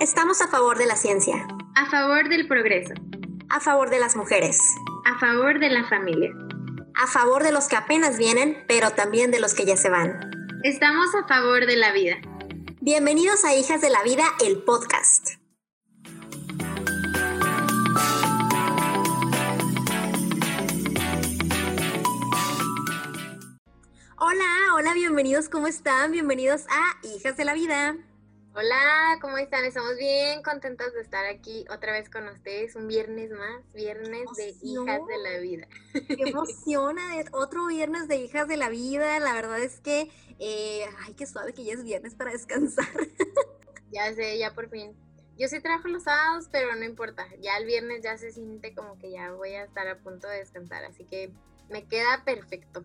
Estamos a favor de la ciencia. A favor del progreso. A favor de las mujeres. A favor de la familia. A favor de los que apenas vienen, pero también de los que ya se van. Estamos a favor de la vida. Bienvenidos a Hijas de la Vida, el podcast. Hola, hola, bienvenidos, ¿cómo están? Bienvenidos a Hijas de la Vida. Hola, ¿cómo están? Estamos bien contentos de estar aquí otra vez con ustedes, un viernes más, viernes de Hijas de la Vida. Qué emociona, otro viernes de Hijas de la Vida, la verdad es que, eh, ay, qué suave que ya es viernes para descansar. Ya sé, ya por fin. Yo sí trabajo los sábados, pero no importa, ya el viernes ya se siente como que ya voy a estar a punto de descansar, así que me queda perfecto.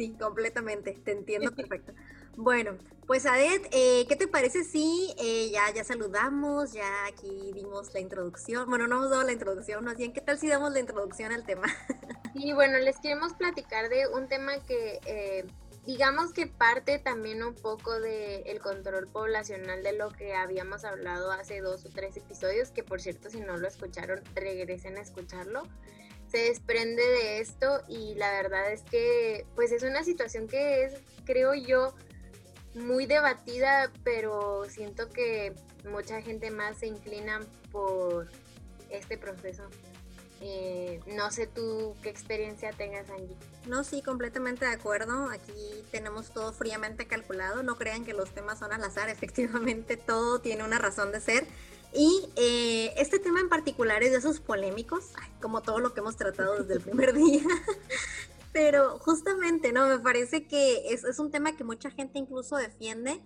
Sí, completamente, te entiendo perfecto. Bueno, pues Adet, eh, ¿qué te parece si eh, ya, ya saludamos, ya aquí dimos la introducción? Bueno, no hemos dado la introducción, más bien, ¿qué tal si damos la introducción al tema? Sí, bueno, les queremos platicar de un tema que eh, digamos que parte también un poco del el control poblacional de lo que habíamos hablado hace dos o tres episodios, que por cierto, si no lo escucharon, regresen a escucharlo se desprende de esto y la verdad es que pues es una situación que es, creo yo, muy debatida, pero siento que mucha gente más se inclina por este proceso. Eh, no sé tú qué experiencia tengas, Angie. No, sí, completamente de acuerdo. Aquí tenemos todo fríamente calculado. No crean que los temas son al azar. Efectivamente, todo tiene una razón de ser. Y eh, este tema en particular es de esos polémicos, como todo lo que hemos tratado desde el primer día. Pero justamente, ¿no? Me parece que es, es, un tema que mucha gente incluso defiende,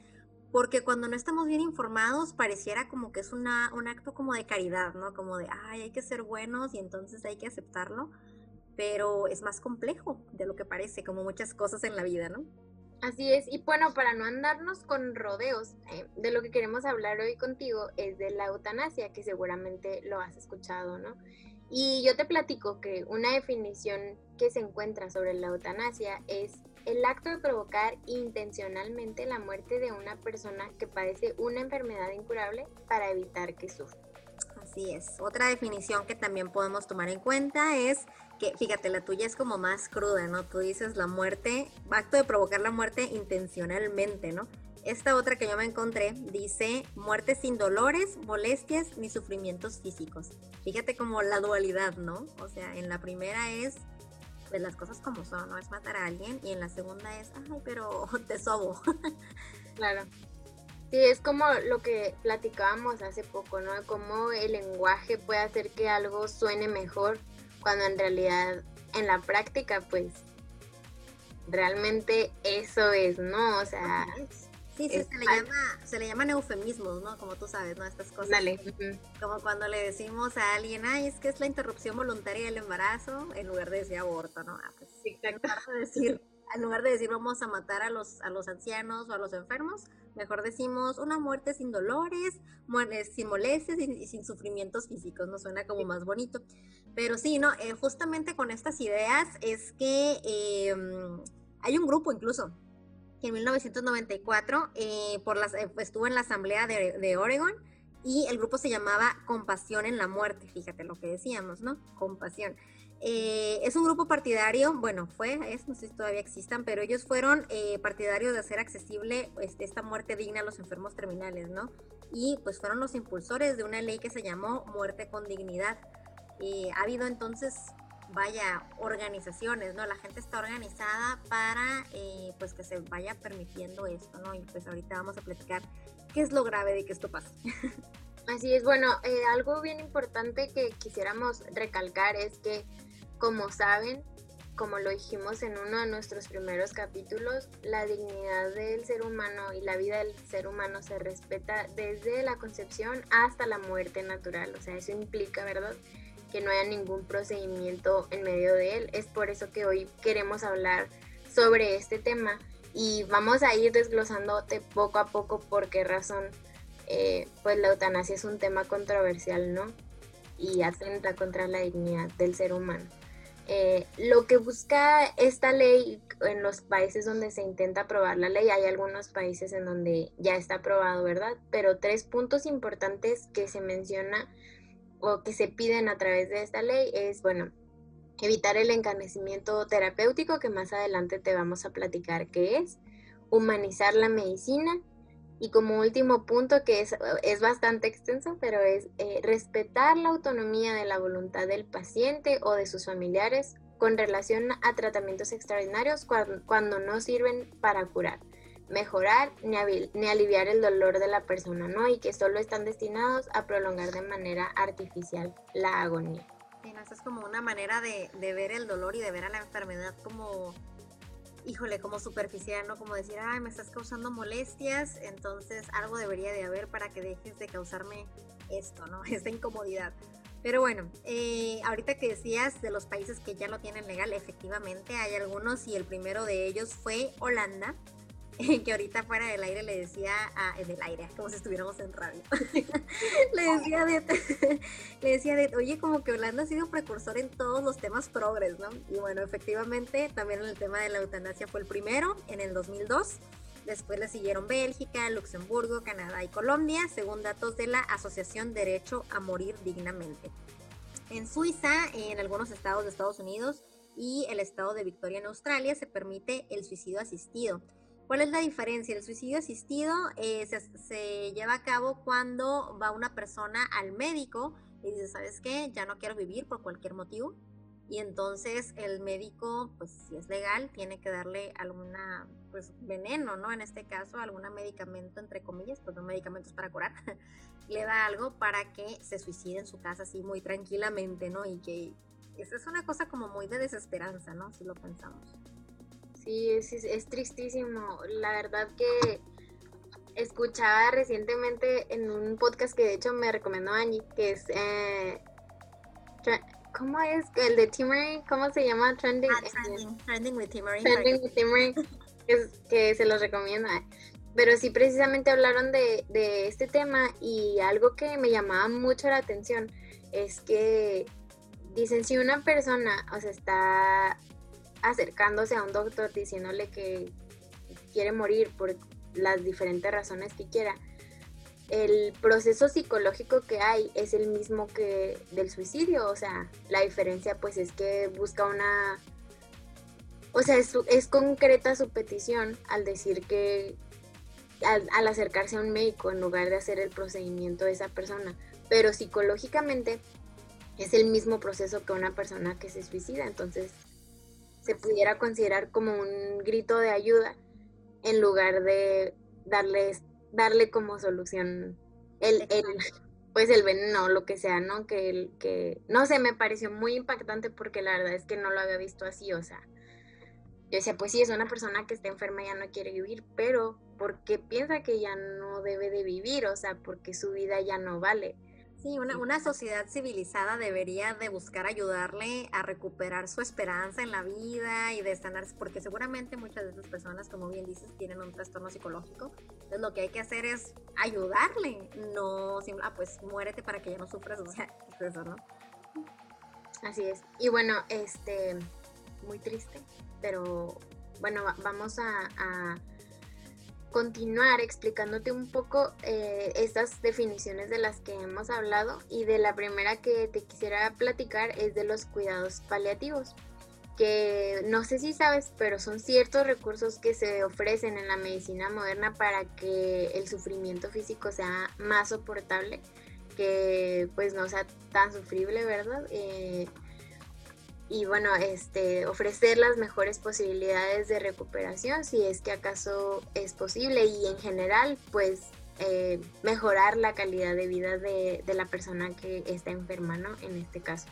porque cuando no estamos bien informados pareciera como que es una, un acto como de caridad, ¿no? Como de, ay, hay que ser buenos y entonces hay que aceptarlo, pero es más complejo de lo que parece, como muchas cosas en la vida, ¿no? Así es, y bueno, para no andarnos con rodeos, eh, de lo que queremos hablar hoy contigo es de la eutanasia, que seguramente lo has escuchado, ¿no? Y yo te platico que una definición que se encuentra sobre la eutanasia es el acto de provocar intencionalmente la muerte de una persona que padece una enfermedad incurable para evitar que sufra. Así es. Otra definición que también podemos tomar en cuenta es que, fíjate, la tuya es como más cruda, ¿no? Tú dices la muerte, acto de provocar la muerte intencionalmente, ¿no? Esta otra que yo me encontré dice muerte sin dolores, molestias ni sufrimientos físicos. Fíjate como la dualidad, ¿no? O sea, en la primera es pues las cosas como son, ¿no? Es matar a alguien y en la segunda es, ay, pero te sobo. claro. Sí, es como lo que platicábamos hace poco, ¿no? Cómo el lenguaje puede hacer que algo suene mejor cuando en realidad en la práctica pues realmente eso es, ¿no? O sea... Sí, sí, se le, llama, se le llaman eufemismos, ¿no? Como tú sabes, ¿no? Estas cosas. Dale. Como cuando le decimos a alguien, ay, es que es la interrupción voluntaria del embarazo, en lugar de decir aborto, ¿no? Ah, pues, En lugar de decir, en lugar de decir vamos a matar a los, a los ancianos o a los enfermos, mejor decimos una muerte sin dolores, muerte sin molestias y, sin sufrimientos físicos, nos suena como más bonito. Pero sí, no, eh, justamente con estas ideas es que em, hay un grupo incluso que en 1994 eh, por las, eh, estuvo en la Asamblea de, de Oregon y el grupo se llamaba Compasión en la Muerte, fíjate lo que decíamos, ¿no? Compasión. Eh, es un grupo partidario, bueno, fue, es, no sé si todavía existan, pero ellos fueron eh, partidarios de hacer accesible este, esta muerte digna a los enfermos terminales, ¿no? Y pues fueron los impulsores de una ley que se llamó Muerte con Dignidad. Eh, ha habido entonces, vaya, organizaciones, ¿no? La gente está organizada para, pues, que se vaya permitiendo esto, ¿no? Y pues ahorita vamos a platicar qué es lo grave de que esto pase. Así es, bueno, algo bien importante que quisiéramos recalcar es que como saben, como lo dijimos en uno de nuestros primeros capítulos, la dignidad del ser humano y la vida del ser humano se respeta desde la concepción hasta la muerte natural. O sea, eso implica, ¿verdad? Que no haya ningún procedimiento en medio de él. Es por eso que hoy queremos hablar sobre este tema y vamos a ir desglosándote poco a poco por qué razón eh, pues la eutanasia es un tema controversial, ¿no? Y atenta contra la dignidad del ser humano. Eh, lo que busca esta ley en los países donde se intenta aprobar la ley, hay algunos países en donde ya está aprobado, ¿verdad? Pero tres puntos importantes que se menciona o que se piden a través de esta ley es, bueno, evitar el encanecimiento terapéutico, que más adelante te vamos a platicar qué es, humanizar la medicina, y como último punto, que es, es bastante extenso, pero es eh, respetar la autonomía de la voluntad del paciente o de sus familiares con relación a tratamientos extraordinarios cuando, no sirven para curar, mejorar ni, ni, aliviar el dolor de la persona, ¿no? Y que solo están destinados a prolongar de manera artificial la agonía. Sí, es como una manera de, de ver el dolor y de ver a la enfermedad como híjole, como superficial, ¿no? Como decir, ay, me estás causando molestias, entonces algo debería de haber para que dejes de causarme esto, ¿no? Esta incomodidad. Pero bueno, eh, ahorita que decías de los países que ya lo tienen legal, efectivamente hay algunos y el primero de ellos fue Holanda. que ahorita fuera del aire le decía, a, del aire, como si estuviéramos en radio, le decía de, le decía de, oye, como que Holanda ha sido precursor en todos los temas progres, ¿no? Y bueno, efectivamente, también en el tema de la eutanasia fue el primero, en el 2002. Después le siguieron Bélgica, Luxemburgo, Canadá y Colombia, según datos de la Asociación Derecho a Morir Dignamente. En Suiza, en algunos estados de Estados Unidos y el estado de Victoria en Australia se permite el suicidio asistido. ¿Cuál es la diferencia? El suicidio asistido eh, se, lleva a cabo cuando va una persona al médico y dice, ¿sabes qué? Ya no quiero vivir por cualquier motivo. Y entonces el médico, pues si es legal, tiene que darle alguna, pues veneno, ¿no? En este caso, algún medicamento, entre comillas, pues no medicamentos para curar. Le da algo para que se suicide en su casa así muy tranquilamente, ¿no? Y que esa es una cosa como muy de desesperanza, ¿no? Si lo pensamos. Sí, es, es, tristísimo. La verdad que escuchaba recientemente en un podcast que de hecho me recomendó Angie, que es... Eh, ¿Cómo es? El de Timmery, ¿cómo se llama? Trending, ah, trending, with Timmery. Trending with Timmery, que, que se los recomiendo. Pero sí, precisamente hablaron de, de este tema y algo que me llamaba mucho la atención es que dicen si una persona, o sea, está acercándose a un doctor diciéndole que quiere morir por las diferentes razones que quiera, el proceso psicológico que hay es el mismo que del suicidio, o sea, la diferencia pues es que busca una, o sea, es, concreta su petición al decir que, al, al, acercarse a un médico en lugar de hacer el procedimiento de esa persona, pero psicológicamente es el mismo proceso que una persona que se suicida, entonces se pudiera considerar como un grito de ayuda en lugar de darles, darle como solución el, el, pues el veneno, lo que sea, ¿no? Que, el, que, no sé, me pareció muy impactante porque la verdad es que no lo había visto así, o sea, yo decía, pues sí, es una persona que está enferma y ya no quiere vivir, pero porque piensa que ya no debe de vivir, o sea, porque su vida ya no vale. Sí, una, una, sociedad civilizada debería de buscar ayudarle a recuperar su esperanza en la vida y de sanarse, porque seguramente muchas de esas personas, como bien dices, tienen un trastorno psicológico. Entonces lo que hay que hacer es ayudarle, no, ah, pues muérete para que ya no sufras, o sea, eso, ¿no? Así es. Y bueno, este, muy triste, pero bueno, vamos a continuar explicándote un poco eh, estas definiciones de las que hemos hablado y de la primera que te quisiera platicar es de los cuidados paliativos que no sé si sabes, pero son ciertos recursos que se ofrecen en la medicina moderna para que el sufrimiento físico sea más soportable, que pues no sea tan sufrible, ¿verdad? Eh, y bueno, este, ofrecer las mejores posibilidades de recuperación si es que acaso es posible y en general pues eh, mejorar la calidad de vida de, la persona que está enferma, ¿no? En este caso.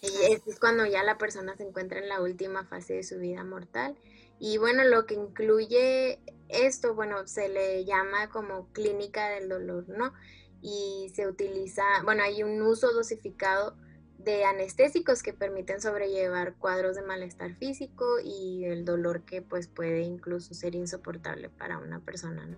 Y es cuando ya la persona se encuentra en la última fase de su vida mortal. Y bueno, lo que incluye esto, bueno, se le llama como clínica del dolor, ¿no? Y se utiliza, bueno, hay un uso dosificado de anestésicos que permiten sobrellevar cuadros de malestar físico y el dolor que pues puede incluso ser insoportable para una persona.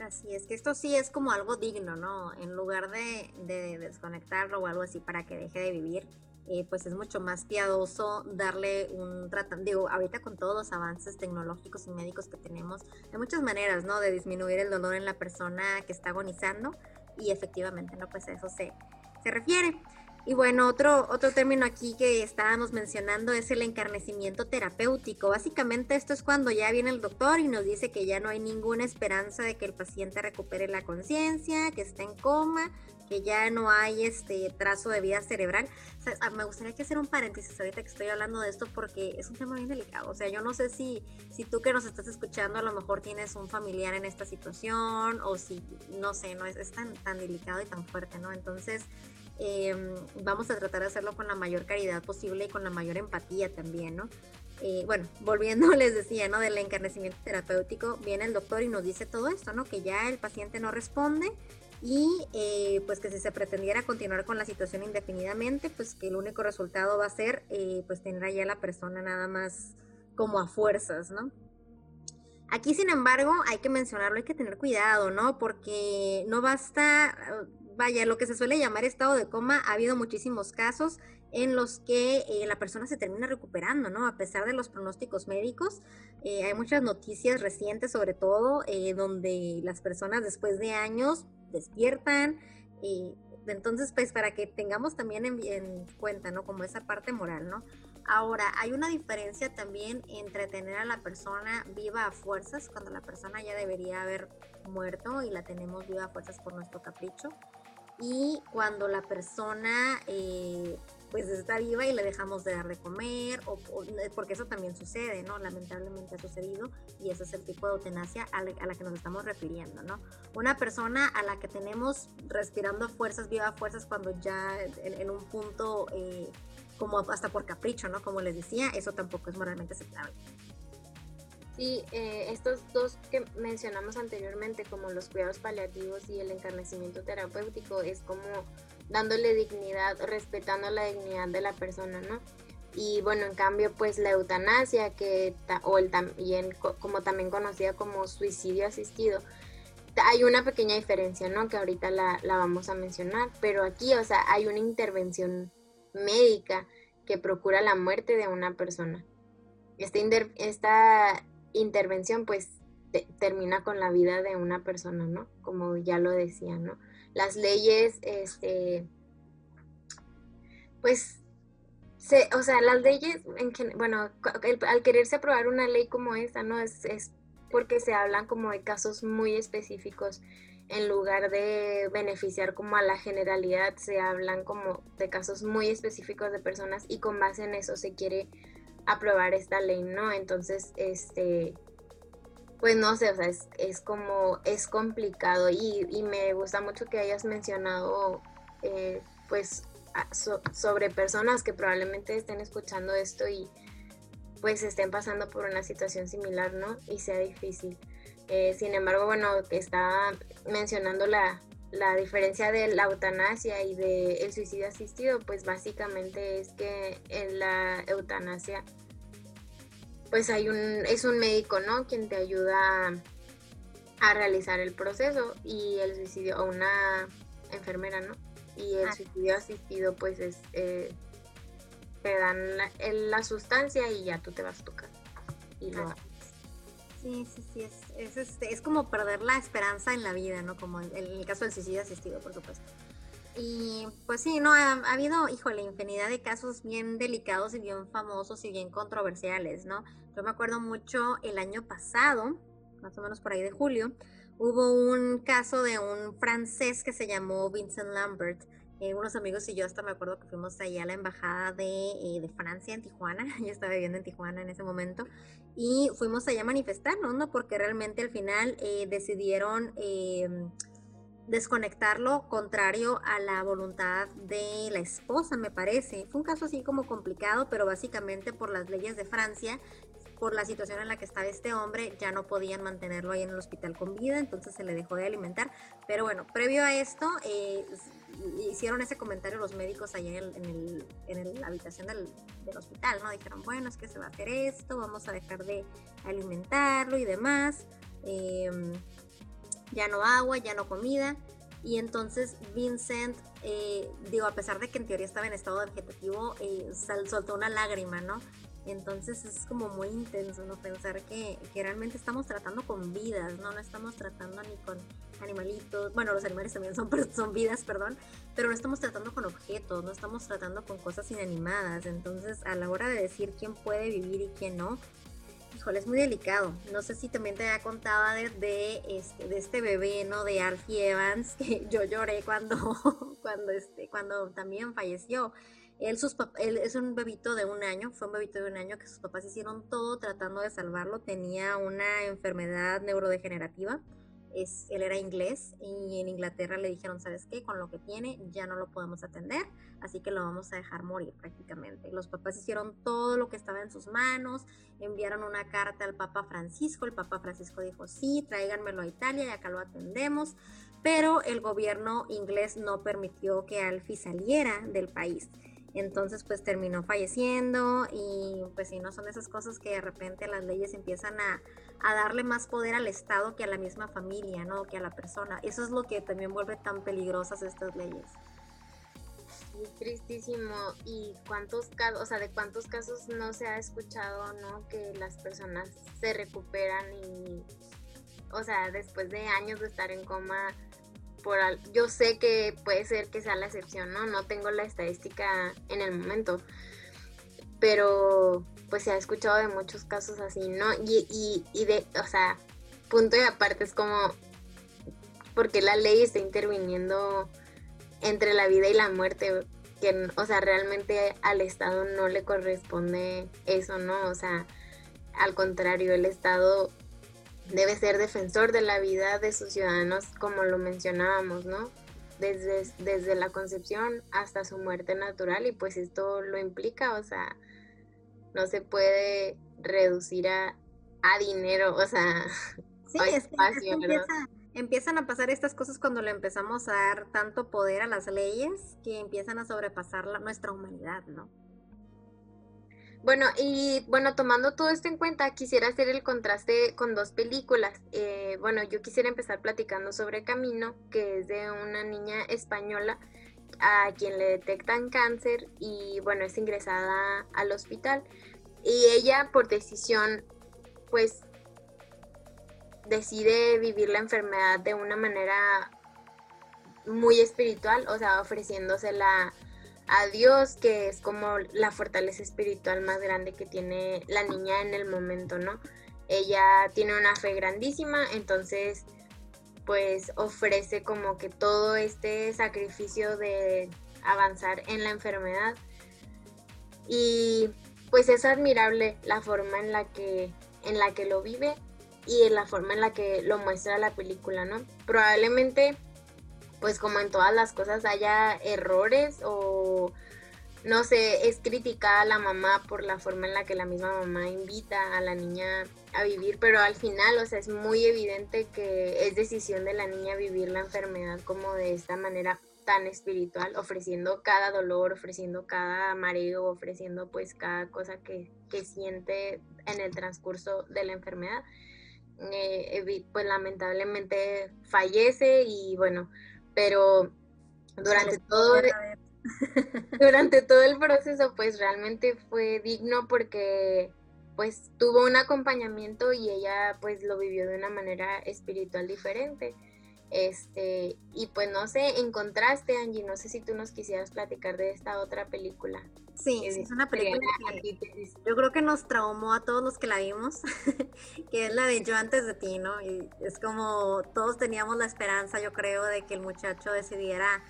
Así es, que esto sí es como algo digno, ¿no? En lugar de, de desconectarlo o algo así para que deje de vivir, eh, pues es mucho más piadoso darle un tratamiento, digo, ahorita con todos los avances tecnológicos y médicos que tenemos, hay muchas maneras, ¿no? De disminuir el dolor en la persona que está agonizando y efectivamente, ¿no? Pues a eso se, se refiere. Y bueno, otro, otro término aquí que estábamos mencionando es el encarnecimiento terapéutico. Básicamente esto es cuando ya viene el doctor y nos dice que ya no hay ninguna esperanza de que el paciente recupere la conciencia, que está en coma, que ya no hay este trazo de vida cerebral. Ah, me gustaría que hacer un paréntesis ahorita que estoy hablando de esto porque es un tema bien delicado. O sea, yo no sé si, si tú que nos estás escuchando a lo mejor tienes un familiar en esta situación o si, no sé, no es, es tan, tan delicado y tan fuerte, ¿no? Entonces Em, vamos a tratar de hacerlo con la mayor caridad posible y con la mayor empatía también, ¿no? Eh, bueno, volviendo, les decía, ¿no? Del encarnecimiento terapéutico, viene el doctor y nos dice todo esto, ¿no? Que ya el paciente no responde y eh, pues que si se pretendiera continuar con la situación indefinidamente, pues que el único resultado va a ser eh, pues tener allá a la persona nada más como a fuerzas, ¿no? Aquí, sin embargo, hay que mencionarlo, hay que tener cuidado, ¿no? Porque no basta, vaya, lo que se suele llamar estado de coma, ha habido muchísimos casos en los que eh, la persona se termina recuperando, ¿no? A pesar de los pronósticos médicos, eh, hay muchas noticias recientes, sobre todo, eh, donde las personas después de años despiertan. entonces, pues para que tengamos también en, en, cuenta, ¿no? Como esa parte moral, ¿no? Ahora, hay una diferencia también entre tener a la persona viva a fuerzas, cuando la persona ya debería haber muerto y la tenemos viva a fuerzas por nuestro capricho, y cuando la persona eh, pues está viva y le dejamos de dar de comer, o, eh, porque eso también sucede, ¿no? Lamentablemente ha sucedido y ese es el tipo de eutanasia a la, que nos estamos refiriendo, ¿no? Una persona a la que tenemos respirando fuerzas, viva fuerzas, cuando ya en, un punto eh, como hasta por capricho, ¿no? Como les decía, eso tampoco es moralmente aceptable. Sí, eh, estos dos que mencionamos anteriormente, como los cuidados paliativos y el encarnecimiento terapéutico, es como dándole dignidad, respetando la dignidad de la persona, ¿no? Y bueno, en cambio, pues la eutanasia, que o el también, como también conocida como suicidio asistido, hay una pequeña diferencia, ¿no? Que ahorita la, la vamos a mencionar, pero aquí, o sea, hay una intervención médica que procura la muerte de una persona. Esta, esta intervención pues termina con la vida de una persona, ¿no? Como ya lo decía, ¿no? Las leyes, este, pues, se, o sea, las leyes, en, bueno, al quererse aprobar una ley como esta, ¿no? Es, es porque se hablan como de casos muy específicos en lugar de beneficiar como a la generalidad, se hablan como de casos muy específicos de personas y con base en eso se quiere aprobar esta ley, ¿no? Entonces, este, pues no sé, o sea, es, como, es complicado y, me gusta mucho que hayas mencionado, eh, pues, sobre personas que probablemente estén escuchando esto y pues estén pasando por una situación similar, ¿no? Y sea difícil. Eh, sin embargo, bueno, está mencionando la, la diferencia de la eutanasia y del suicidio asistido, pues básicamente es que en la eutanasia, pues hay un, es un médico, ¿no? Quien te ayuda a, realizar el proceso y el suicidio, o una enfermera, ¿no? Y el suicidio asistido, pues es, eh, te dan la, la, sustancia y ya tú te vas a tocar y lo Sí, sí, sí, es, es, este, es como perder la esperanza en la vida, ¿no? Como en, el caso del suicidio asistido, por supuesto. Y pues sí, no, ha, habido, híjole, infinidad de casos bien delicados y bien famosos y bien controversiales, ¿no? Yo me acuerdo mucho el año pasado, más o menos por ahí de julio, hubo un caso de un francés que se llamó Vincent Lambert, eh, unos amigos y yo hasta me acuerdo que fuimos ahí a la embajada de, eh, de, Francia en Tijuana, yo estaba viviendo en Tijuana en ese momento, y fuimos allá a manifestarnos, ¿no? Porque realmente al final eh, decidieron desconectarlo contrario a la voluntad de la esposa, me parece. Fue un caso así como complicado, pero básicamente por las leyes de Francia por la situación en la que estaba este hombre, ya no podían mantenerlo ahí en el hospital con vida, entonces se le dejó de alimentar. Pero bueno, previo a esto, eh, hicieron ese comentario los médicos allá en, en, la habitación del, hospital, ¿no? Dijeron, bueno, es que se va a hacer esto, vamos a dejar de alimentarlo y demás, em, ya no agua, ya no comida. Y entonces Vincent eh, digo, a pesar de que en teoría estaba en estado vegetativo, eh, soltó una lágrima, ¿no? Entonces es como muy intenso, ¿no? Pensar que, realmente estamos tratando con vidas, ¿no? No estamos tratando ni con animalitos, bueno, los animales también son, son vidas, perdón, pero no estamos tratando con objetos, no estamos tratando con cosas inanimadas. Entonces, a la hora de decir quién puede vivir y quién no, híjole, es muy delicado. No sé si también te había contado de, de, este, de este bebé, ¿no? De Alfie Evans, que yo lloré cuando, cuando, este, cuando también falleció. Él, sus él es un bebito de un año, fue un bebito de un año que sus papás hicieron todo tratando de salvarlo. Tenía una enfermedad neurodegenerativa. Es, él era inglés y en Inglaterra le dijeron, ¿sabes qué? Con lo que tiene ya no lo podemos atender, así que lo vamos a dejar morir prácticamente. Los papás hicieron todo lo que estaba en sus manos, enviaron una carta al Papa Francisco, el Papa Francisco dijo, sí, tráiganmelo a Italia y acá lo atendemos, pero el gobierno inglés no permitió que Alfie saliera del país. Entonces, pues terminó falleciendo y pues si no son esas cosas que de repente las leyes empiezan a, darle más poder al Estado que a la misma familia, ¿no? Que a la persona. Eso es lo que también vuelve tan peligrosas estas leyes. Sí, tristísimo. ¿Y cuántos casos, o sea, de cuántos casos no se ha escuchado, ¿no? Que las personas se recuperan y, o sea, después de años de estar en coma, yo sé que puede ser que sea la excepción, ¿no? No tengo la estadística en el momento, pero pues se ha escuchado de muchos casos así, ¿no? Y, y, y de, o sea, punto y aparte es como, porque la ley está interviniendo entre la vida y la muerte, que, o sea, realmente al Estado no le corresponde eso, ¿no? O sea, al contrario, el Estado debe ser defensor de la vida de sus ciudadanos, como lo mencionábamos, ¿no? Desde, desde la concepción hasta su muerte natural y pues esto lo implica, o sea, no se puede reducir a, dinero, o sea, sí, espacio, empiezan a pasar estas cosas cuando le empezamos a dar tanto poder a las leyes que empiezan a sobrepasar la, nuestra humanidad, ¿no? Bueno, y bueno, tomando todo esto en cuenta, quisiera hacer el contraste con dos películas. Eh, bueno, yo quisiera empezar platicando sobre Camino, que es de una niña española a quien le detectan cáncer y bueno, es ingresada al hospital. Y ella por decisión, pues, decide vivir la enfermedad de una manera muy espiritual, o sea, ofreciéndosela a Dios, que es como la fortaleza espiritual más grande que tiene la niña en el momento, ¿no? Ella tiene una fe grandísima, entonces pues ofrece como que todo este sacrificio de avanzar en la enfermedad. Y pues es admirable la forma en la que en la que lo vive y en la forma en la que lo muestra la película, ¿no? Probablemente pues como en todas las cosas haya errores o no sé, es criticada la mamá por la forma en la que la misma mamá invita a la niña a vivir, pero al final, o sea, es muy evidente que es decisión de la niña vivir la enfermedad como de esta manera tan espiritual, ofreciendo cada dolor, ofreciendo cada mareo, ofreciendo pues cada cosa que, que siente en el transcurso de la enfermedad. Eh, pues lamentablemente fallece y bueno, pero durante todo, durante todo el proceso pues realmente fue digno porque pues tuvo un acompañamiento y ella pues lo vivió de una manera espiritual diferente. Este, y pues no sé, en contraste, Angie, no sé si tú nos quisieras platicar de esta otra película. Sí, es una película que yo creo que nos traumó a todos los que la vimos, que es la de Yo antes de ti, ¿no? Y es como todos teníamos la esperanza, yo creo, de que el muchacho decidiera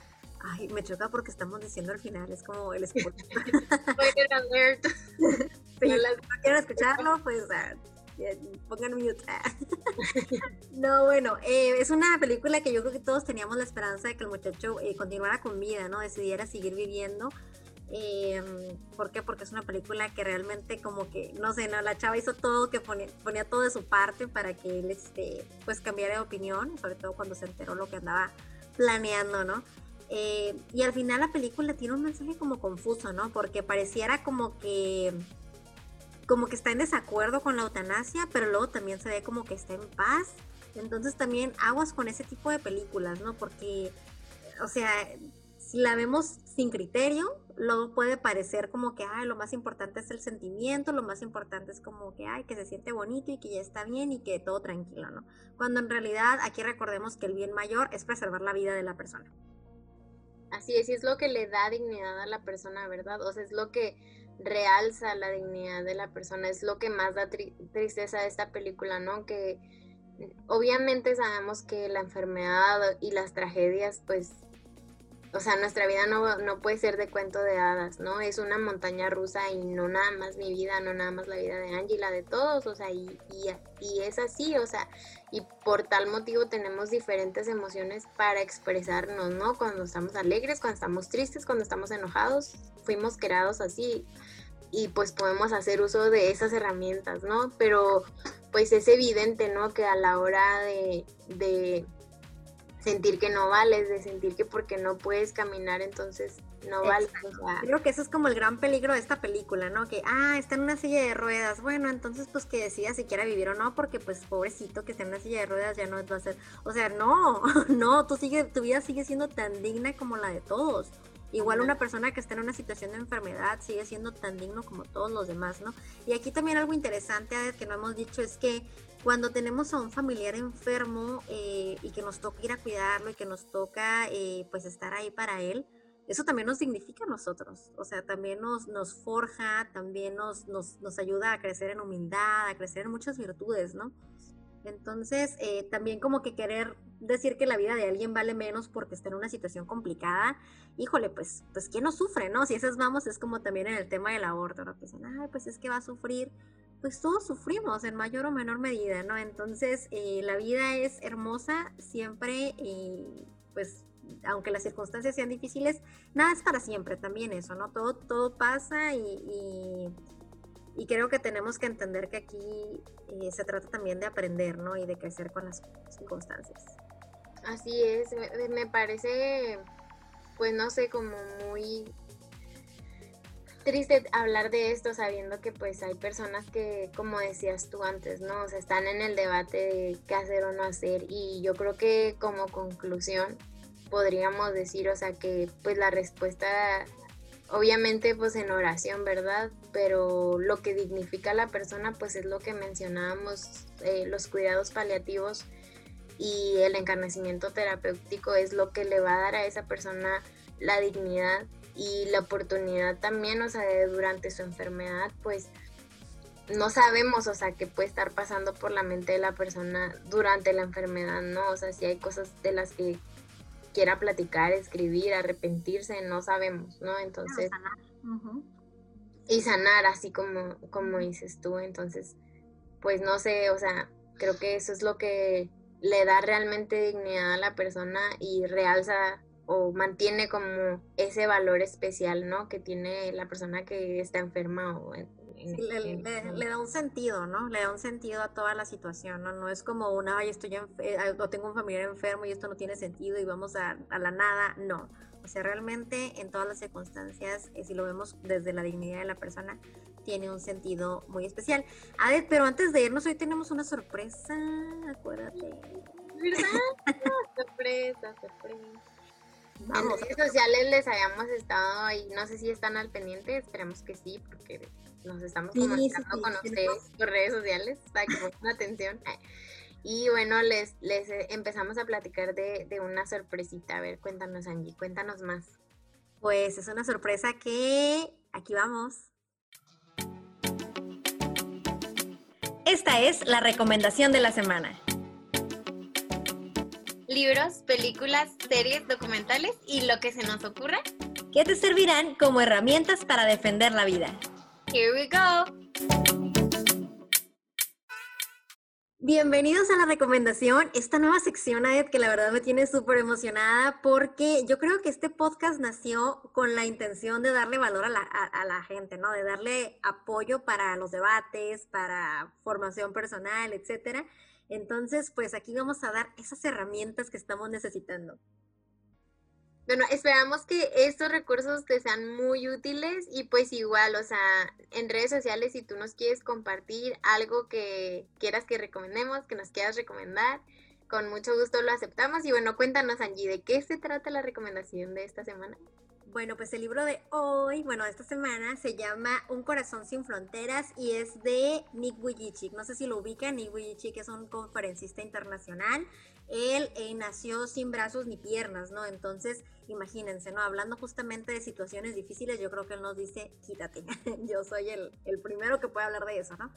Ay, me choca porque estamos diciendo al final, es como el spoiler. alert. si no quieren escucharlo, pues ah, pongan mute. no, bueno, eh, es una película que yo creo que todos teníamos la esperanza de que el muchacho eh, continuara con vida, ¿no? Decidiera seguir viviendo. Eh, ¿Por qué? Porque es una película que realmente como que, no sé, no, la chava hizo todo, que ponía, ponía todo de su parte para que él, este, pues cambiara de opinión, sobre todo cuando se enteró lo que andaba planeando, ¿no? Eh, y al final la película tiene un mensaje como confuso, ¿no? Porque pareciera como que como que está en desacuerdo con la eutanasia, pero luego también se ve como que está en paz. Entonces también aguas con ese tipo de películas, ¿no? Porque, o sea, si la vemos sin criterio, luego puede parecer como que, ay, lo más importante es el sentimiento, lo más importante es como que, ay, que se siente bonito y que ya está bien y que todo tranquilo, ¿no? Cuando en realidad aquí recordemos que el bien mayor es preservar la vida de la persona. Así es, y es lo que le da dignidad a la persona, ¿verdad? O sea, es lo que realza la dignidad de la persona, es lo que más da tristeza de esta película, ¿no? Que obviamente sabemos que la enfermedad y las tragedias, pues o sea, nuestra vida no, no, puede ser de cuento de hadas, ¿no? Es una montaña rusa y no nada más mi vida, no nada más la vida de Angie, de todos, o sea, y, y, es así, o sea, y por tal motivo tenemos diferentes emociones para expresarnos, ¿no? Cuando estamos alegres, cuando estamos tristes, cuando estamos enojados, fuimos creados así y pues podemos hacer uso de esas herramientas, ¿no? Pero pues es evidente, ¿no? Que a la hora de, de sentir que no vales, de sentir que porque no puedes caminar entonces no vales. Creo que eso es como el gran peligro de esta película, ¿no? Que, ah, está en una silla de ruedas, bueno, entonces pues que decida si quiere vivir o no, porque pues pobrecito que está en una silla de ruedas ya no va a ser, o sea, no, no, tú sigue, tu vida sigue siendo tan digna como la de todos. Igual una persona que está en una situación de enfermedad sigue siendo tan digno como todos los demás, ¿no? Y aquí también algo interesante, que no hemos dicho, es que cuando tenemos a un familiar enfermo eh, y que nos toca ir a cuidarlo y que nos toca eh, pues estar ahí para él, eso también nos significa a nosotros, o sea, también nos, nos forja, también nos, nos, nos ayuda a crecer en humildad, a crecer en muchas virtudes, ¿no? Entonces, eh, también como que querer decir que la vida de alguien vale menos porque está en una situación complicada, híjole, pues, pues ¿quién no sufre, no? Si esas vamos, es como también en el tema del aborto, ¿no? Pues, ay, pues es que va a sufrir, pues todos sufrimos en mayor o menor medida, ¿no? Entonces, eh, la vida es hermosa siempre, y pues aunque las circunstancias sean difíciles, nada es para siempre, también eso, ¿no? Todo, todo pasa y, y, creo que tenemos que entender que aquí eh, se trata también de aprender, ¿no? Y de crecer con las circunstancias. Así es, me parece, pues no sé, como muy triste hablar de esto sabiendo que pues hay personas que, como decías tú antes, ¿no? O sea, están en el debate de qué hacer o no hacer y yo creo que como conclusión podríamos decir, o sea, que pues la respuesta, obviamente pues en oración, ¿verdad? Pero lo que dignifica a la persona pues es lo que mencionábamos, eh, los cuidados paliativos y el encarnecimiento terapéutico es lo que le va a dar a esa persona la dignidad y la oportunidad también, o sea, de durante su enfermedad, pues no sabemos, o sea, qué puede estar pasando por la mente de la persona durante la enfermedad, ¿no? O sea, si hay cosas de las que quiera platicar, escribir, arrepentirse, no sabemos, ¿no? Entonces... Y sanar, así como, como dices tú, entonces, pues no sé, o sea, creo que eso es lo que le da realmente dignidad a la persona y realza o mantiene como ese valor especial, ¿no? Que tiene la persona que está enferma o le, da un sentido, ¿no? Le da un sentido a toda la situación, ¿no? No es como una, ay, estoy eh, o tengo un familiar enfermo y esto no tiene sentido y vamos a, a la nada, no. O sea, realmente en todas las circunstancias, eh, si lo vemos desde la dignidad de la persona, tiene un sentido muy especial. Adet, pero antes de irnos, hoy tenemos una sorpresa, acuérdate. ¿Verdad? sorpresa, sorpresa. En redes sociales les habíamos estado ahí, no sé si están al pendiente, esperemos que sí, porque nos estamos comunicando con ustedes por redes sociales para que pongan atención. Y bueno, les, les eh, empezamos a platicar de, de una sorpresita. A ver, cuéntanos, Angie, cuéntanos más. Pues es una sorpresa que aquí vamos. Esta es la recomendación de la semana libros, películas, series, documentales y lo que se nos ocurra. Que te servirán como herramientas para defender la vida. Here we go. Bienvenidos a la recomendación, esta nueva sección, Ed, que la verdad me tiene súper emocionada porque yo creo que este podcast nació con la intención de darle valor a la, a la, gente, ¿no? De darle apoyo para los debates, para formación personal, etcétera. Entonces, pues aquí vamos a dar esas herramientas que estamos necesitando. Bueno, esperamos que estos recursos te sean muy útiles y pues igual, o sea, en redes sociales si tú nos quieres compartir algo que quieras que recomendemos, que nos quieras recomendar, con mucho gusto lo aceptamos. Y bueno, cuéntanos, Angie, ¿de qué se trata la recomendación de esta semana? Bueno, pues el libro de hoy, bueno, de esta semana, se llama Un corazón sin fronteras y es de Nick Vujicic. No sé si lo ubican, Nick Vujicic es un conferencista internacional. Él eh, nació sin brazos ni piernas, ¿no? Entonces, imagínense, ¿no? Hablando justamente de situaciones difíciles, yo creo que él nos dice, quítate, yo soy el, el primero que puede hablar de eso, ¿no?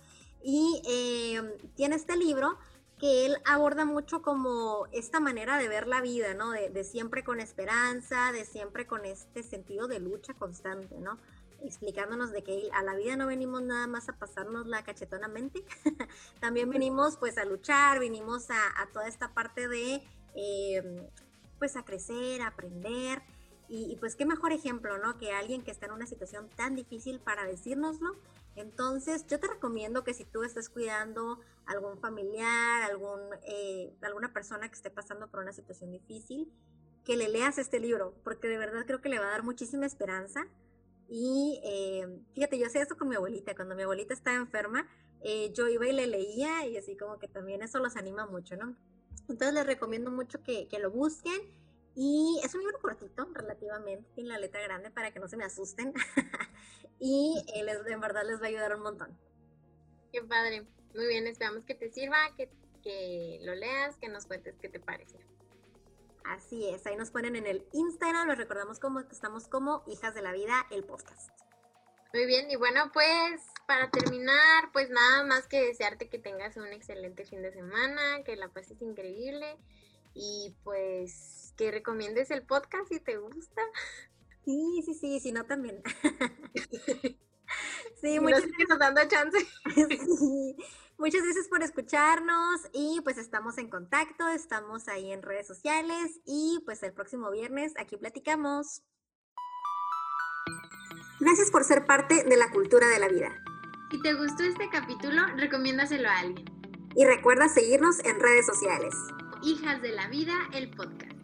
Y eh, tiene este libro que él aborda mucho como esta manera de ver la vida, ¿no? De, siempre con esperanza, de siempre con este sentido de lucha constante, ¿no? Explicándonos de que a la vida no venimos nada más a pasarnos la cachetonamente, también venimos pues a luchar, venimos a, toda esta parte de em, pues a crecer, a aprender. Y, pues qué mejor ejemplo, ¿no? Que alguien que está en una situación tan difícil para decírnoslo entonces, yo te recomiendo que si tú estás cuidando a algún familiar, algún, eh, alguna persona que esté pasando por una situación difícil, que le leas este libro, porque de verdad creo que le va a dar muchísima esperanza. Y eh, fíjate, yo hacía esto con mi abuelita, cuando mi abuelita estaba enferma, eh, yo iba y le leía y así como que también eso los anima mucho, ¿no? Entonces les recomiendo mucho que, que lo busquen y es un libro cortito, relativamente, tiene la letra grande para que no se me asusten. y eh, les, en verdad les va a ayudar un montón. Qué padre. Muy bien, esperamos que te sirva, que, que lo leas, que nos cuentes qué te parece. Así es, ahí nos ponen en el Instagram, los recordamos como estamos como Hijas de la Vida, el podcast. Muy bien, y bueno, pues para terminar, pues nada más que desearte que tengas un excelente fin de semana, que la pases increíble y pues que recomiendes el podcast si te gusta. Sí, sí, sí, si no también. sí, muchas gracias. dando chance. Muchas gracias por escucharnos y pues estamos en contacto, estamos ahí en redes sociales y pues el próximo viernes aquí platicamos. Gracias por ser parte de la cultura de la vida. Si te gustó este capítulo, recomiéndaselo a alguien. Y recuerda seguirnos en redes sociales. Hijas de la Vida, el podcast.